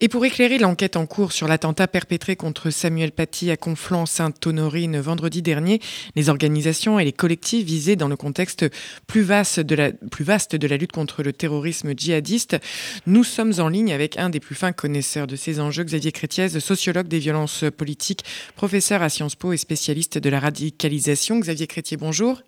Et pour éclairer l'enquête en cours sur l'attentat perpétré contre Samuel Paty à Conflans-Sainte-Honorine vendredi dernier, les organisations et les collectifs visés dans le contexte plus vaste, de la, lutte contre le terrorisme djihadiste, nous sommes en ligne avec un des plus fins connaisseurs de ces enjeux, Xavier Crétiez, sociologue des violences politiques, professeur à Sciences Po et spécialiste de la radicalisation. Xavier Crétier, bonjour.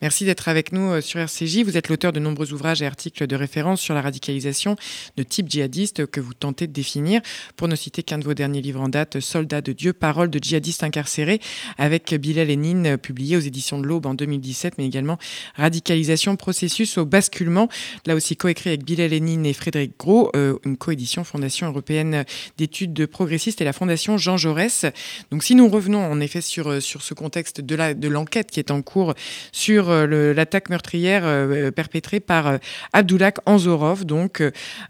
Merci d'être avec nous euh, sur RCJ. Vous êtes l'auteur de nombreux ouvrages et articles de référence sur la radicalisation de type djihadiste que vous tentez de définir. Pour ne citer qu'un de vos derniers livres en date, Soldats de Dieu, paroles de djihadistes incarcérés, avec Bilal Lénine, publié aux éditions de l'Aube en 2017, mais également Radicalisation, processus au basculement, là aussi coécrit avec Bilal Lénine et Frédéric Gros, euh, une coédition Fondation européenne d'études progressistes et la Fondation Jean Jaurès. Donc si nous revenons en effet sur, euh, sur ce contexte de l'enquête de qui est en cours, sur euh, l'attaque meurtrière euh, perpétrée par euh, Abdullah Anzorov, donc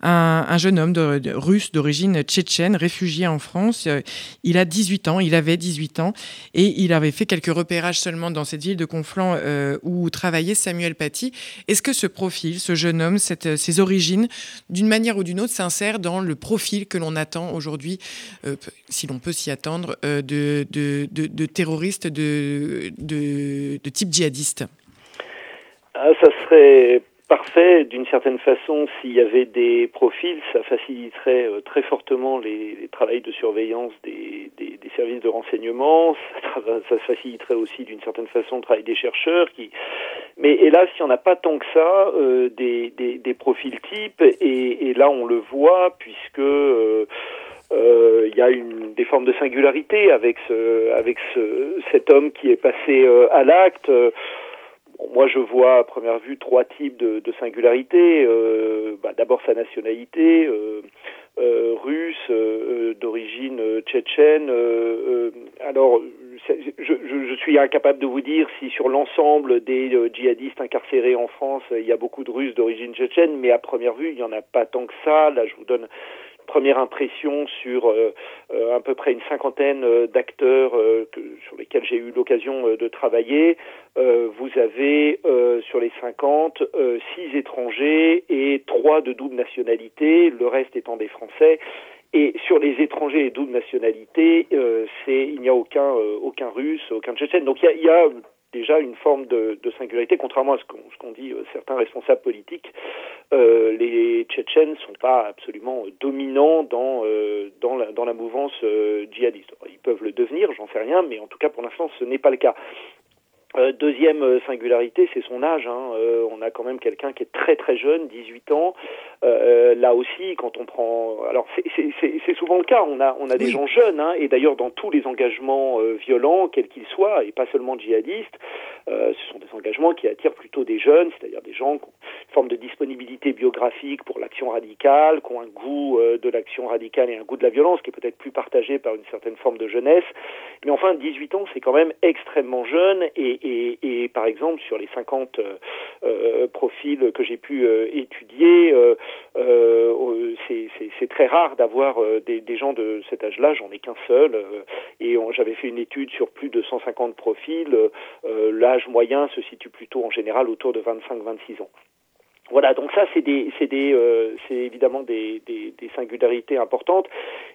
un, jeune homme russe d'origine tchétchène, réfugié en France. Il a 18 ans, il avait 18 ans, et il avait fait quelques repérages seulement dans cette ville de Conflans où travaillait Samuel Paty. Est-ce que ce profil, ce jeune homme, cette, ses origines, d'une manière ou d'une autre, s'insèrent dans le profil que l'on attend aujourd'hui, si l'on peut s'y attendre, de, terroristes de type djihadiste? Ah, Ça serait parfait d'une certaine façon s'il y avait des profils, ça faciliterait euh, très fortement les, les travails de surveillance des, des, des, services de renseignement, ça, ça faciliterait aussi d'une certaine façon le travail des chercheurs qui mais hélas il n'y en a pas tant que ça euh, des, des, profils types et, et, là on le voit puisque euh, euh, il y a une, des formes de singularité avec, ce, avec ce, cet homme qui est passé euh, à l'acte. Moi, je vois à première vue trois types de, de singularité. Euh, bah, D'abord sa nationalité, russe, d'origine tchétchène. alors, je, je, suis incapable de vous dire si sur l'ensemble des djihadistes incarcérés en France, il y a beaucoup de Russes d'origine tchétchène, mais à première vue, il n'y en a pas tant que ça. Là, je vous donne première impression sur euh, euh, à peu près une cinquantaine euh, d'acteurs sur lesquels j'ai eu l'occasion de travailler. vous avez sur les 50 six étrangers et trois de double nationalité, le reste étant des Français. Et sur les étrangers et double nationalité, c'est il n'y a aucun aucun russe, aucun tchétchène. Donc il y a, il y a déjà une forme de, singularité, contrairement à ce qu'ont dit euh, certains responsables politiques. Euh, les Tchétchènes ne sont pas absolument dominants dans, euh, la, dans la mouvance djihadiste. Ils peuvent le devenir, j'en sais rien, mais en tout cas pour l'instant ce n'est pas le cas. Euh, deuxième euh, singularité, c'est son âge. Hein. Euh, on a quand même quelqu'un qui est très très jeune, 18 ans. là aussi, quand on prend, alors c'est souvent le cas. On a on a des gens jeunes, hein, et d'ailleurs dans tous les engagements violents, quels qu'ils soient, et pas seulement djihadistes, ce sont des engagements qui attirent plutôt des jeunes, c'est-à-dire des gens qui ont une forme de disponibilité biographique pour l'action radicale, qui ont un goût de l'action radicale et un goût de la violence, qui est peut-être plus partagé par une certaine forme de jeunesse. Mais enfin, 18 ans, c'est quand même extrêmement jeune et et, et, par exemple, sur les 50 euh, euh, profils que j'ai pu euh, étudier, c'est très rare d'avoir des, des, gens de cet âge-là, j'en ai qu'un seul, et j'avais fait une étude sur plus de 150 profils. L'âge moyen se situe plutôt en général autour de 25-26 ans. Voilà, donc ça c'est des, c'est des, euh, c'est évidemment des, des, des, singularités importantes.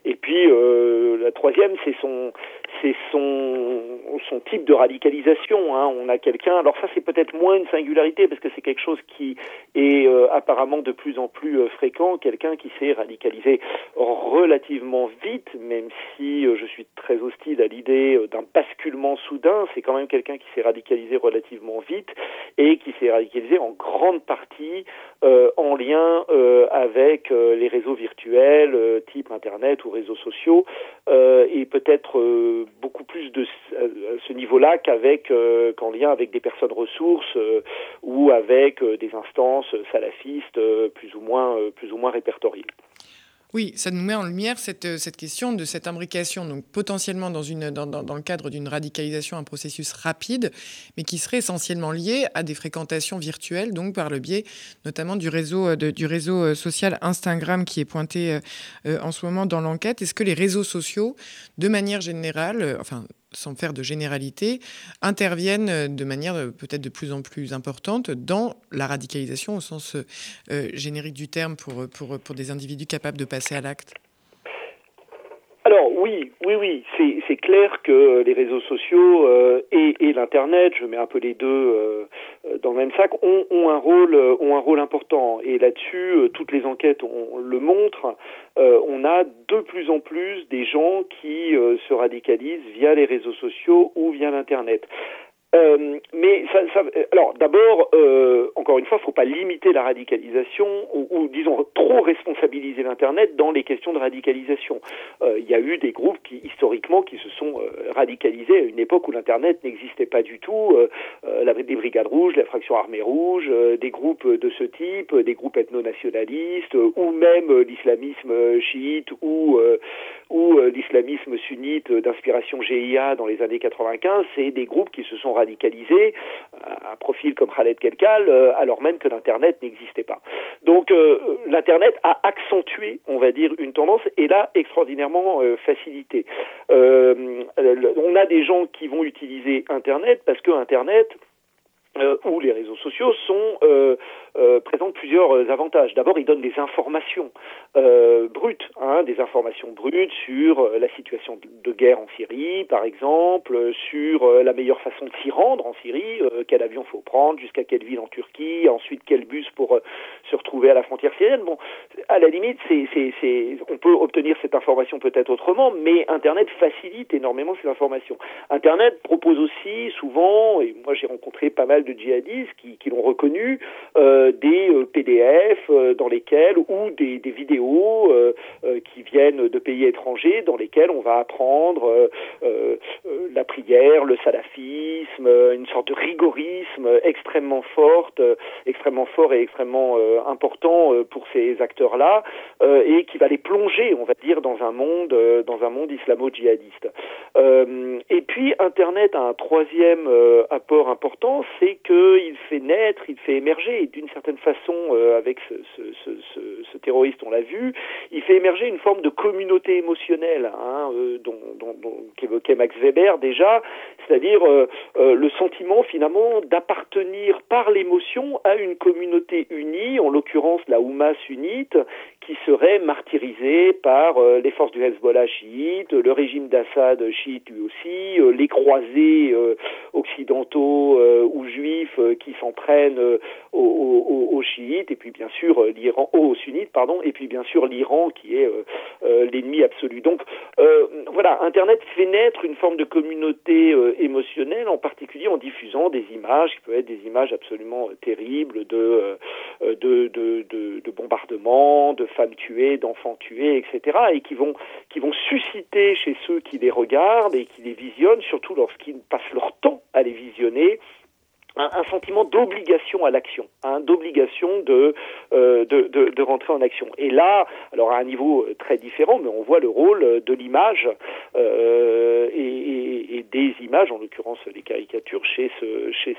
Et puis euh, la troisième, c'est son, c'est son, son type de radicalisation. Hein. On a quelqu'un. Alors ça c'est peut-être moins une singularité parce que c'est quelque chose qui est euh, apparemment de plus en plus euh, fréquent. Quelqu'un qui s'est radicalisé relativement vite, même si je suis très hostile à l'idée d'un basculement soudain. C'est quand même quelqu'un qui s'est radicalisé relativement vite et qui s'est radicalisé en grande partie euh, en lien euh, avec euh, les réseaux virtuels type Internet ou réseaux sociaux et peut-être beaucoup plus de ce niveau-là qu'en lien avec des personnes ressources ou avec des instances salafistes plus ou moins plus ou moins répertoriées. Oui, ça nous met en lumière cette, euh, question de cette imbrication, donc potentiellement dans, le cadre d'une radicalisation, un processus rapide, mais qui serait essentiellement lié à des fréquentations virtuelles, donc par le biais notamment du réseau, euh, euh, social Instagram qui est pointé en ce moment dans l'enquête. Est-ce que les réseaux sociaux, de manière générale, enfin sans faire de généralité, interviennent de manière peut-être de plus en plus importante dans la radicalisation au sens générique du terme pour des individus capables de passer à l'acte alors oui, oui, oui, c'est clair que les réseaux sociaux euh, et, et l'internet, je mets un peu les deux euh, dans le même sac, ont, ont, un rôle, ont un rôle important. Et là-dessus, euh, toutes les enquêtes on, le montrent. on a de plus en plus des gens qui se radicalisent via les réseaux sociaux ou via l'internet. Euh, mais ça, ça, alors d'abord, euh, encore une fois, il ne faut pas limiter la radicalisation ou, disons trop responsabiliser l'internet dans les questions de radicalisation. Euh, il y a eu des groupes qui historiquement qui se sont euh, radicalisés à une époque où l'internet n'existait pas du tout. Euh, la, des brigades rouges, la fraction armée rouge, des groupes de ce type, des groupes ethno-nationalistes ou même l'islamisme chiite ou ou l'islamisme sunnite d'inspiration GIA dans les années 95. C'est des groupes qui se sont radicalisés, un profil comme Khaled Kelkal, euh, alors même que l'Internet n'existait pas. Donc euh, l'Internet a accentué, on va dire, une tendance et l'a extraordinairement euh, facilité. on a des gens qui vont utiliser Internet parce que Internet ou les réseaux sociaux sont euh, présente plusieurs euh, avantages. D'abord, il donne des informations euh, brutes, hein, des informations brutes sur euh, la situation de guerre en Syrie, par exemple, sur la meilleure façon de s'y rendre en Syrie, quel avion faut prendre, jusqu'à quelle ville en Turquie, ensuite quel bus pour se retrouver à la frontière syrienne. Bon, à la limite, c'est, on peut obtenir cette information peut-être autrement, mais Internet facilite énormément ces informations. Internet propose aussi souvent, et moi j'ai rencontré pas mal de djihadistes qui, qui l'ont reconnu, euh, des euh, PDF euh, dans lesquels ou des, des vidéos qui viennent de pays étrangers dans lesquels on va apprendre la prière, le salafisme, une sorte de rigorisme extrêmement forte, extrêmement fort et extrêmement important pour ces acteurs-là et qui va les plonger, on va dire, dans un monde, dans un monde islamo-djihadiste. et puis Internet a un troisième apport important, c'est qu'il fait naître, il fait émerger d'une certaine façon, euh, avec ce, terroriste, on l'a vu, il fait émerger une forme de communauté émotionnelle, hein, euh, dont, qu'évoquait Max Weber déjà, c'est-à-dire euh, le sentiment finalement d'appartenir par l'émotion à une communauté unie, en l'occurrence la Oumma sunnite, qui serait martyrisée par les forces du Hezbollah chiite, le régime d'Assad chiite lui aussi, les croisés occidentaux ou juifs qui s'en prennent aux, aux, chiites et puis bien sûr euh, l'Iran aux sunnites pardon et puis bien sûr l'Iran qui est euh, euh, l'ennemi absolu. Donc voilà, Internet fait naître une forme de communauté émotionnelle, en particulier en diffusant des images qui peuvent être des images absolument terribles de de, de, de, de bombardements, de femmes tuées, d'enfants tués, etc. et qui vont qui vont susciter chez ceux qui les regardent et qui les visionnent, surtout lorsqu'ils passent leur temps à les visionner, un, sentiment d'obligation à l'action, hein, d'obligation de, euh, de, de, rentrer en action. Et là, alors à un niveau euh, très différent, mais on voit le rôle de l'image euh, et, des images, en l'occurrence les caricatures, chez ce, chez,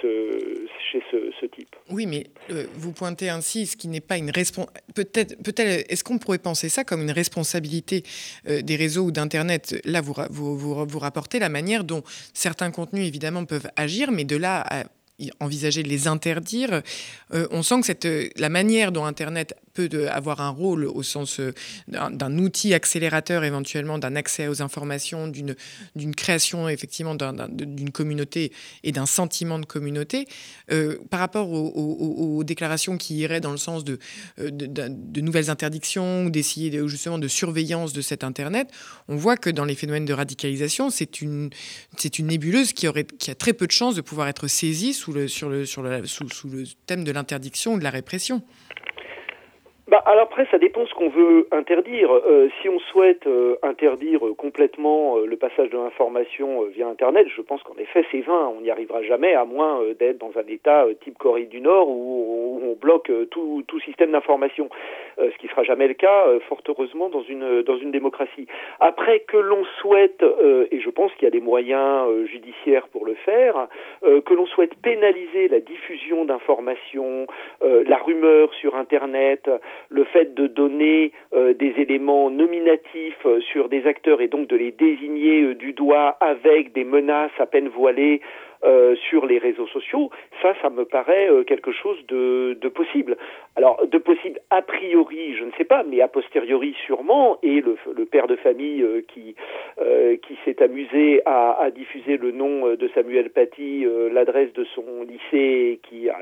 ce, chez ce, type. Oui, mais euh, vous pointez ainsi ce qui n'est pas une responsabilité. Peut-être, peut-être, est-ce qu'on pourrait penser ça comme une responsabilité euh, des réseaux ou d'Internet? Là, vous, vous, vous, vous rapportez la manière dont certains contenus, évidemment, peuvent agir, mais de là à envisager de les interdire. Euh, on sent que cette, la manière dont Internet peut de, avoir un rôle au sens euh, d'un outil accélérateur éventuellement d'un accès aux informations, d'une création effectivement d'une communauté et d'un sentiment de communauté, euh, par rapport aux, déclarations qui iraient dans le sens de, de, de nouvelles interdictions ou d'essayer justement de surveillance de cet Internet, on voit que dans les phénomènes de radicalisation, c'est une, une nébuleuse qui, aurait, qui a très peu de chances de pouvoir être saisie sous le, sur le, sur le, sous le thème de l'interdiction ou de la répression. Bah, alors après, ça dépend ce qu'on veut interdire. Euh, si on souhaite euh, interdire complètement euh, le passage de l'information via Internet, je pense qu'en effet, c'est vain. On n'y arrivera jamais, à moins d'être dans un État type Corée du Nord où, on bloque tout, tout système d'information, ce qui sera jamais le cas, fort heureusement, dans une, dans une démocratie. Après, que l'on souhaite, et je pense qu'il y a des moyens judiciaires pour le faire, que l'on souhaite pénaliser la diffusion d'informations, la rumeur sur Internet, le fait de donner des éléments nominatifs sur des acteurs et donc de les désigner du doigt avec des menaces à peine voilées euh, sur les réseaux sociaux, ça, ça me paraît euh, quelque chose de, possible. Alors, de possible a priori, je ne sais pas, mais a posteriori sûrement, et le, le père de famille euh, qui, qui s'est amusé à, à, diffuser le nom de Samuel Paty, l'adresse de son lycée, qui a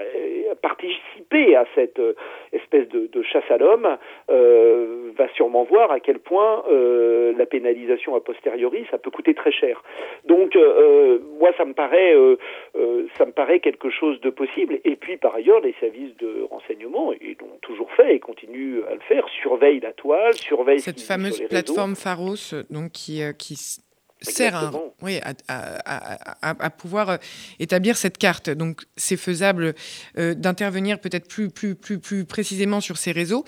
participé à cette espèce de, de chasse à l'homme, va sûrement voir à quel point la pénalisation a posteriori, ça peut coûter très cher. Donc, moi, ça me paraît euh, euh, ça me paraît quelque chose de possible. Et puis par ailleurs, les services de renseignement, ils l'ont toujours fait et continuent à le faire, surveillent la toile, surveillent cette fameuse plateforme Pharos, donc qui, euh, qui sert à, pouvoir euh, établir cette carte. Donc c'est faisable euh, d'intervenir peut-être plus, plus, plus, plus précisément sur ces réseaux.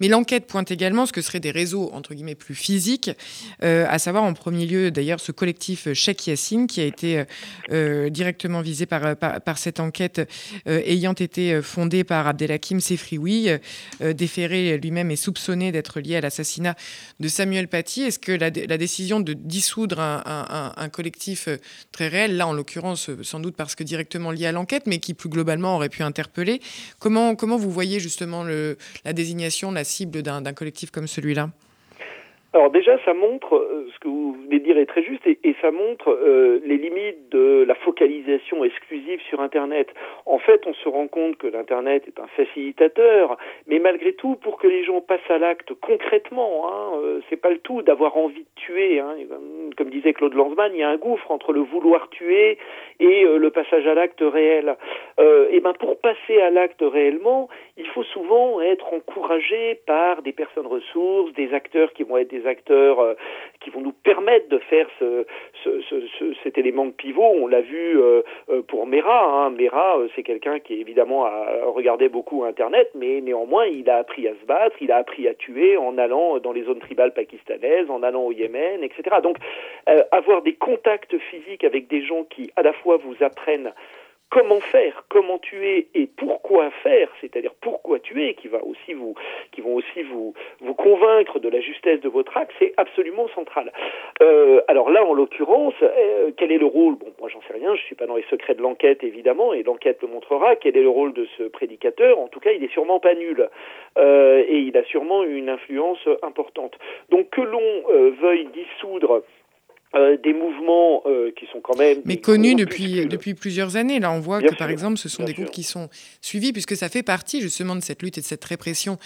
Mais l'enquête pointe également ce que seraient des réseaux, entre guillemets, plus physiques, euh, à savoir en premier lieu d'ailleurs ce collectif Cheikh Yassine qui a été directement visé par, par, cette enquête ayant été fondé par Abdelhakim Sefrioui, déféré lui-même et soupçonné d'être lié à l'assassinat de Samuel Paty. Est-ce que la, décision de dissoudre un un, collectif euh, très réel, là en l'occurrence euh, sans doute parce que directement lié à l'enquête, mais qui plus globalement aurait pu interpeller. Comment, comment vous voyez justement la désignation, la d'un collectif comme celui-là alors déjà, ça montre, euh, ce que vous venez de dire est très juste, et, ça montre euh, les limites de la focalisation exclusive sur Internet. En fait, on se rend compte que l'Internet est un facilitateur, mais malgré tout, pour que les gens passent à l'acte concrètement, hein, euh, c'est pas le tout d'avoir envie de tuer. Hein. Comme disait Claude Lanzmann, il y a un gouffre entre le vouloir tuer et le passage à l'acte réel. et ben pour passer à l'acte réellement, il faut souvent être encouragé par des personnes ressources, des acteurs qui vont être des acteurs euh, qui vont nous permettre de faire ce, cet élément de pivot. On l'a vu euh, euh, pour Mera. Hein. Mera, c'est quelqu'un qui évidemment a regardé beaucoup Internet, mais néanmoins il a appris à se battre, il a appris à tuer en allant dans les zones tribales pakistanaises, en allant au Yémen, etc. Donc avoir des contacts physiques avec des gens qui à la fois vous apprennent comment faire, comment tuer et pourquoi faire, c'est-à-dire pourquoi tuer, qui va aussi vous, qui vont aussi vous vous convaincre de la justesse de votre acte, c'est absolument central. Euh, alors là, en l'occurrence, euh, quel est le rôle? Bon, moi j'en sais rien, je suis pas dans les secrets de l'enquête évidemment, et l'enquête le montrera. Quel est le rôle de ce prédicateur? En tout cas, il est sûrement pas nul, euh, et il a sûrement une influence importante. Donc que l'on veuille dissoudre euh, des mouvements euh, qui sont quand même... Mais connus depuis, depuis plusieurs années. Là, on voit que, par exemple, ce sont des groupes qui sont suivis, puisque ça fait partie justement de cette lutte et de cette répression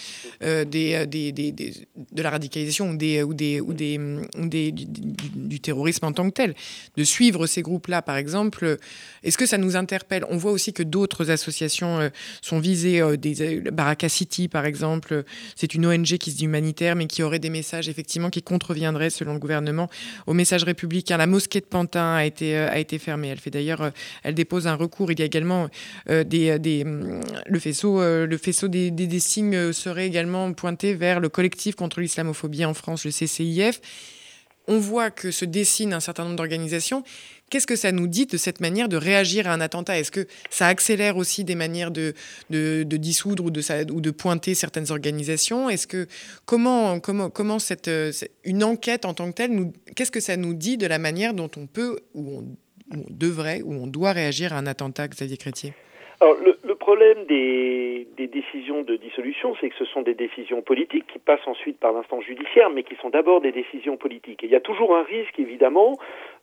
euh, des, des, des, de la radicalisation ou, des, ou, des, ou, des, des du, du, terrorisme en tant que tel. De suivre ces groupes-là, par exemple, est-ce que ça nous interpelle? On voit aussi que d'autres associations sont visées, des, Baraka City, par exemple, c'est une ONG qui se dit humanitaire, mais qui aurait des messages, effectivement, qui contreviendraient, selon le gouvernement, aux messages républicain. La mosquée de Pantin a été, euh, a été fermée. Elle fait d'ailleurs, euh, elle dépose un recours. Il y a également euh, des, des, mm, le faisceau, le faisceau des, des, signes serait également pointé vers le collectif contre l'islamophobie en France, le CCIF. On voit que se dessine un certain nombre d'organisations. Qu'est-ce que ça nous dit de cette manière de réagir à un attentat? Est-ce que ça accélère aussi des manières de, dissoudre ou de, pointer certaines organisations? Est-ce que comment une enquête en tant que telle qu'est-ce que ça nous dit de la manière dont on peut ou on, devrait ou on doit réagir à un attentat, Xavier le problème des, décisions de dissolution, c'est que ce sont des décisions politiques qui passent ensuite par l'instance judiciaire, mais qui sont d'abord des décisions politiques. Et il y a toujours un risque, évidemment,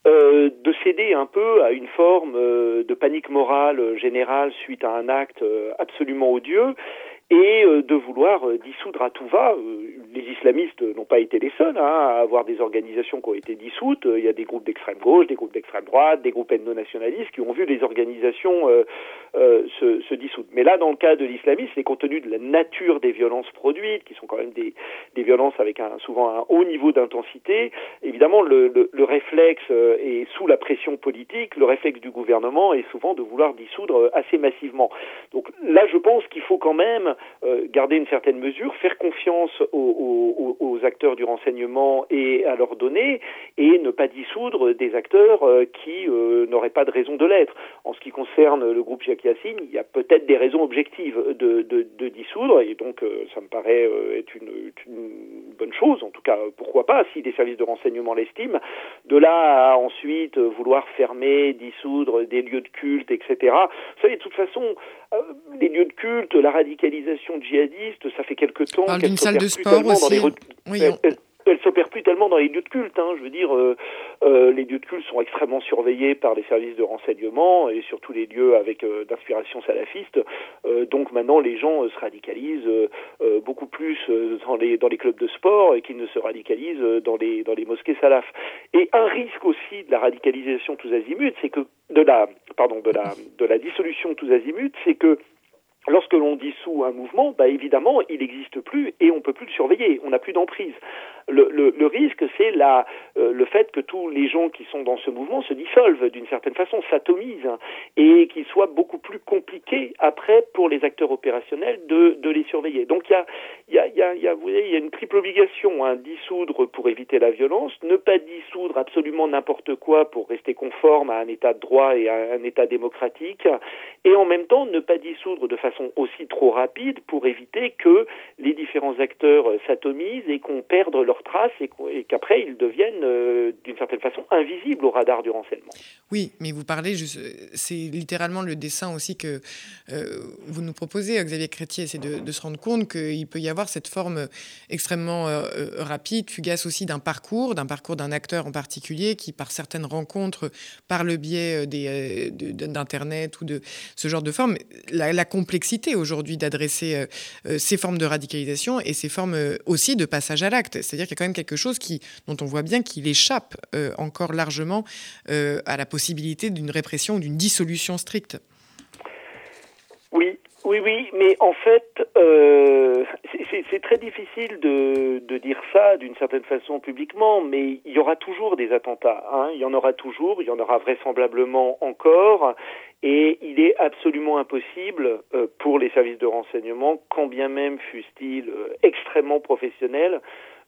euh, de céder un peu à une forme euh, de panique morale générale suite à un acte euh, absolument odieux et euh, de vouloir euh, dissoudre à tout va. Euh, les islamistes n'ont pas été les seuls hein, à avoir des organisations qui ont été dissoutes. Il y a des groupes d'extrême gauche, des groupes d'extrême droite, des groupes ethno-nationalistes qui ont vu les organisations se, se, dissoudre. Mais là, dans le cas de l'islamisme, c'est compte tenu de la nature des violences produites, qui sont quand même des, des violences avec un, souvent un haut niveau d'intensité, évidemment, le, le, le réflexe est sous la pression politique, le réflexe du gouvernement est souvent de vouloir dissoudre assez massivement. Donc là, je pense qu'il faut quand même euh, garder une certaine mesure, faire confiance aux, acteurs du renseignement et à leur donner, et ne pas dissoudre des acteurs qui n'auraient pas de raison de l'être. En ce qui concerne le groupe Jacques Yassine, il y a peut-être des raisons objectives de, dissoudre, et donc ça me paraît être une, une, bonne chose, en tout cas, pourquoi pas, si des services de renseignement l'estiment. De là à ensuite vouloir fermer, dissoudre des lieux de culte, etc. Vous savez, de toute façon, les lieux de culte, la radicalisation djihadiste, ça fait quelque temps qu'elle salle de sport aussi. oui, elle s'opère plus tellement dans les lieux de culte. Hein. Je veux dire, euh, euh, les lieux de culte sont extrêmement surveillés par les services de renseignement et surtout les lieux avec euh, d'inspiration salafiste. donc maintenant, les gens se radicalisent beaucoup plus dans les dans les clubs de sport et qu'ils ne se radicalisent dans les dans les mosquées salafs. Et un risque aussi de la radicalisation tous azimuts, c'est que de la pardon de la de la dissolution tous azimuts, c'est que Lorsque l'on dissout un mouvement, bah évidemment, il n'existe plus et on ne peut plus le surveiller, on n'a plus d'emprise. Le, risque, c'est euh, le fait que tous les gens qui sont dans ce mouvement se dissolvent d'une certaine façon, s'atomisent, et qu'il soit beaucoup plus compliqué après pour les acteurs opérationnels de, les surveiller. Donc il y a une triple obligation, hein, dissoudre pour éviter la violence, ne pas dissoudre absolument n'importe quoi pour rester conforme à un état de droit et à un état démocratique, et en même temps ne pas dissoudre de façon aussi trop rapide pour éviter que les différents acteurs s'atomisent et qu'on perde leur traces et qu'après ils deviennent euh, d'une certaine façon invisibles au radar du renseignement. Oui, mais vous parlez, c'est littéralement le dessin aussi que euh, vous nous proposez, Xavier Chrétier, c'est de, se rendre compte qu'il peut y avoir cette forme extrêmement euh, rapide, fugace aussi d'un parcours, d'un parcours d'un acteur en particulier qui, par certaines rencontres, par le biais d'Internet ou de ce genre de forme, la, la complexité aujourd'hui d'adresser ces formes de radicalisation et ces formes aussi de passage à l'acte. C'est-à-dire qu'il y a quand même quelque chose qui, dont on voit bien qu'il échappe euh, encore largement euh, à la possibilité d'une répression ou d'une dissolution stricte. Oui, oui, oui, mais en fait, euh, c'est très difficile de, de, dire ça d'une certaine façon publiquement, mais il y aura toujours des attentats. Hein. Il y en aura toujours, il y en aura vraisemblablement encore, et il est absolument impossible euh, pour les services de renseignement, quand bien même fussent-ils extrêmement professionnels,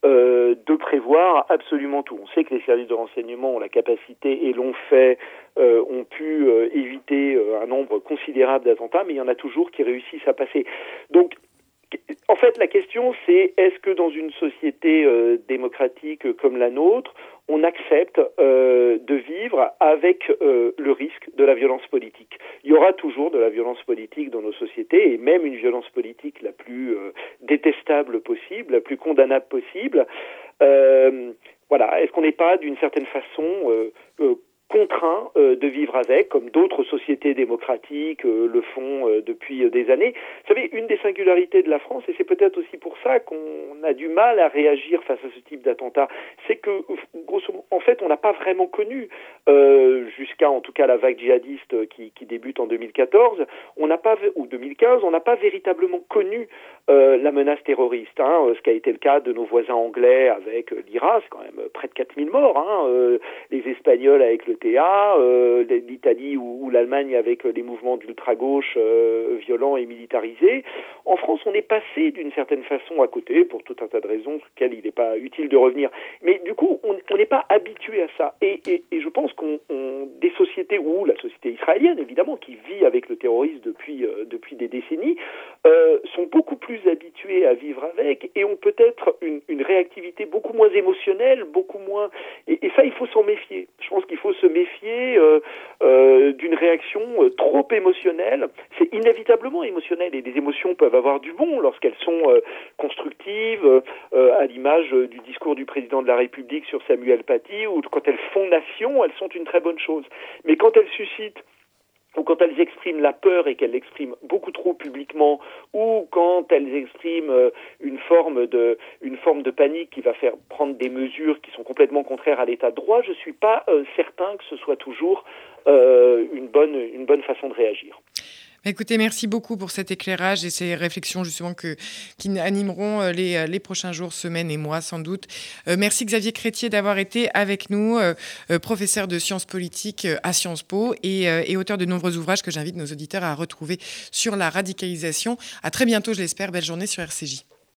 euh, de prévoir absolument tout. On sait que les services de renseignement ont la capacité et l'ont fait, euh, ont pu euh, éviter un nombre considérable d'attentats, mais il y en a toujours qui réussissent à passer. Donc en fait, la question, c'est est-ce que dans une société démocratique comme la nôtre, on accepte euh, de vivre avec euh, le risque de la violence politique. Il y aura toujours de la violence politique dans nos sociétés et même une violence politique la plus euh, détestable possible, la plus condamnable possible. voilà, est-ce qu'on n'est pas d'une certaine façon contraint euh, de vivre avec, comme d'autres sociétés démocratiques euh, le font euh, depuis des années. Vous savez, une des singularités de la France, et c'est peut-être aussi pour ça qu'on a du mal à réagir face à ce type d'attentat, c'est que, grosso modo, en fait, on n'a pas vraiment connu, jusqu'à en tout cas la vague djihadiste qui, débute en 2014, on n'a pas, ou 2015, on n'a pas véritablement connu la menace terroriste, hein, ce qui a été le cas de nos voisins anglais avec l'IRA, c'est quand même près de 4000 morts, hein, les Espagnols avec le euh, l'Italie ou, l'Allemagne avec les mouvements d'ultra-gauche euh, violents et militarisés. En France, on est passé d'une certaine façon à côté, pour tout un tas de raisons, sur lesquelles il n'est pas utile de revenir. Mais du coup, on n'est pas habitué à ça. Et, je pense qu'on des sociétés, ou la société israélienne évidemment, qui vit avec le terrorisme depuis, euh, depuis des décennies, sont beaucoup plus habitués à vivre avec et ont peut-être une, réactivité beaucoup moins émotionnelle, beaucoup moins... Et, et ça, il faut s'en méfier. Je pense qu'il faut se méfier euh, euh, d'une réaction euh, trop émotionnelle. C'est inévitablement émotionnel et les émotions peuvent avoir du bon lorsqu'elles sont constructives, à l'image du discours du président de la République sur Samuel Paty, ou quand elles font nation, elles sont une très bonne chose. Mais quand elles suscitent ou quand elles expriment la peur et qu'elles l'expriment beaucoup trop publiquement, ou quand elles expriment euh, une forme de une forme de panique qui va faire prendre des mesures qui sont complètement contraires à l'état de droit, je suis pas euh, certain que ce soit toujours euh, une bonne une bonne façon de réagir. Écoutez, merci beaucoup pour cet éclairage et ces réflexions justement qui animeront euh, les, euh, les prochains jours, semaines et mois sans doute. Euh, merci Xavier Crétier d'avoir été avec nous, professeur de sciences politiques à Sciences Po et, et auteur de nombreux ouvrages que j'invite nos auditeurs à retrouver sur la radicalisation. À très bientôt, je l'espère. Belle journée sur RCJ.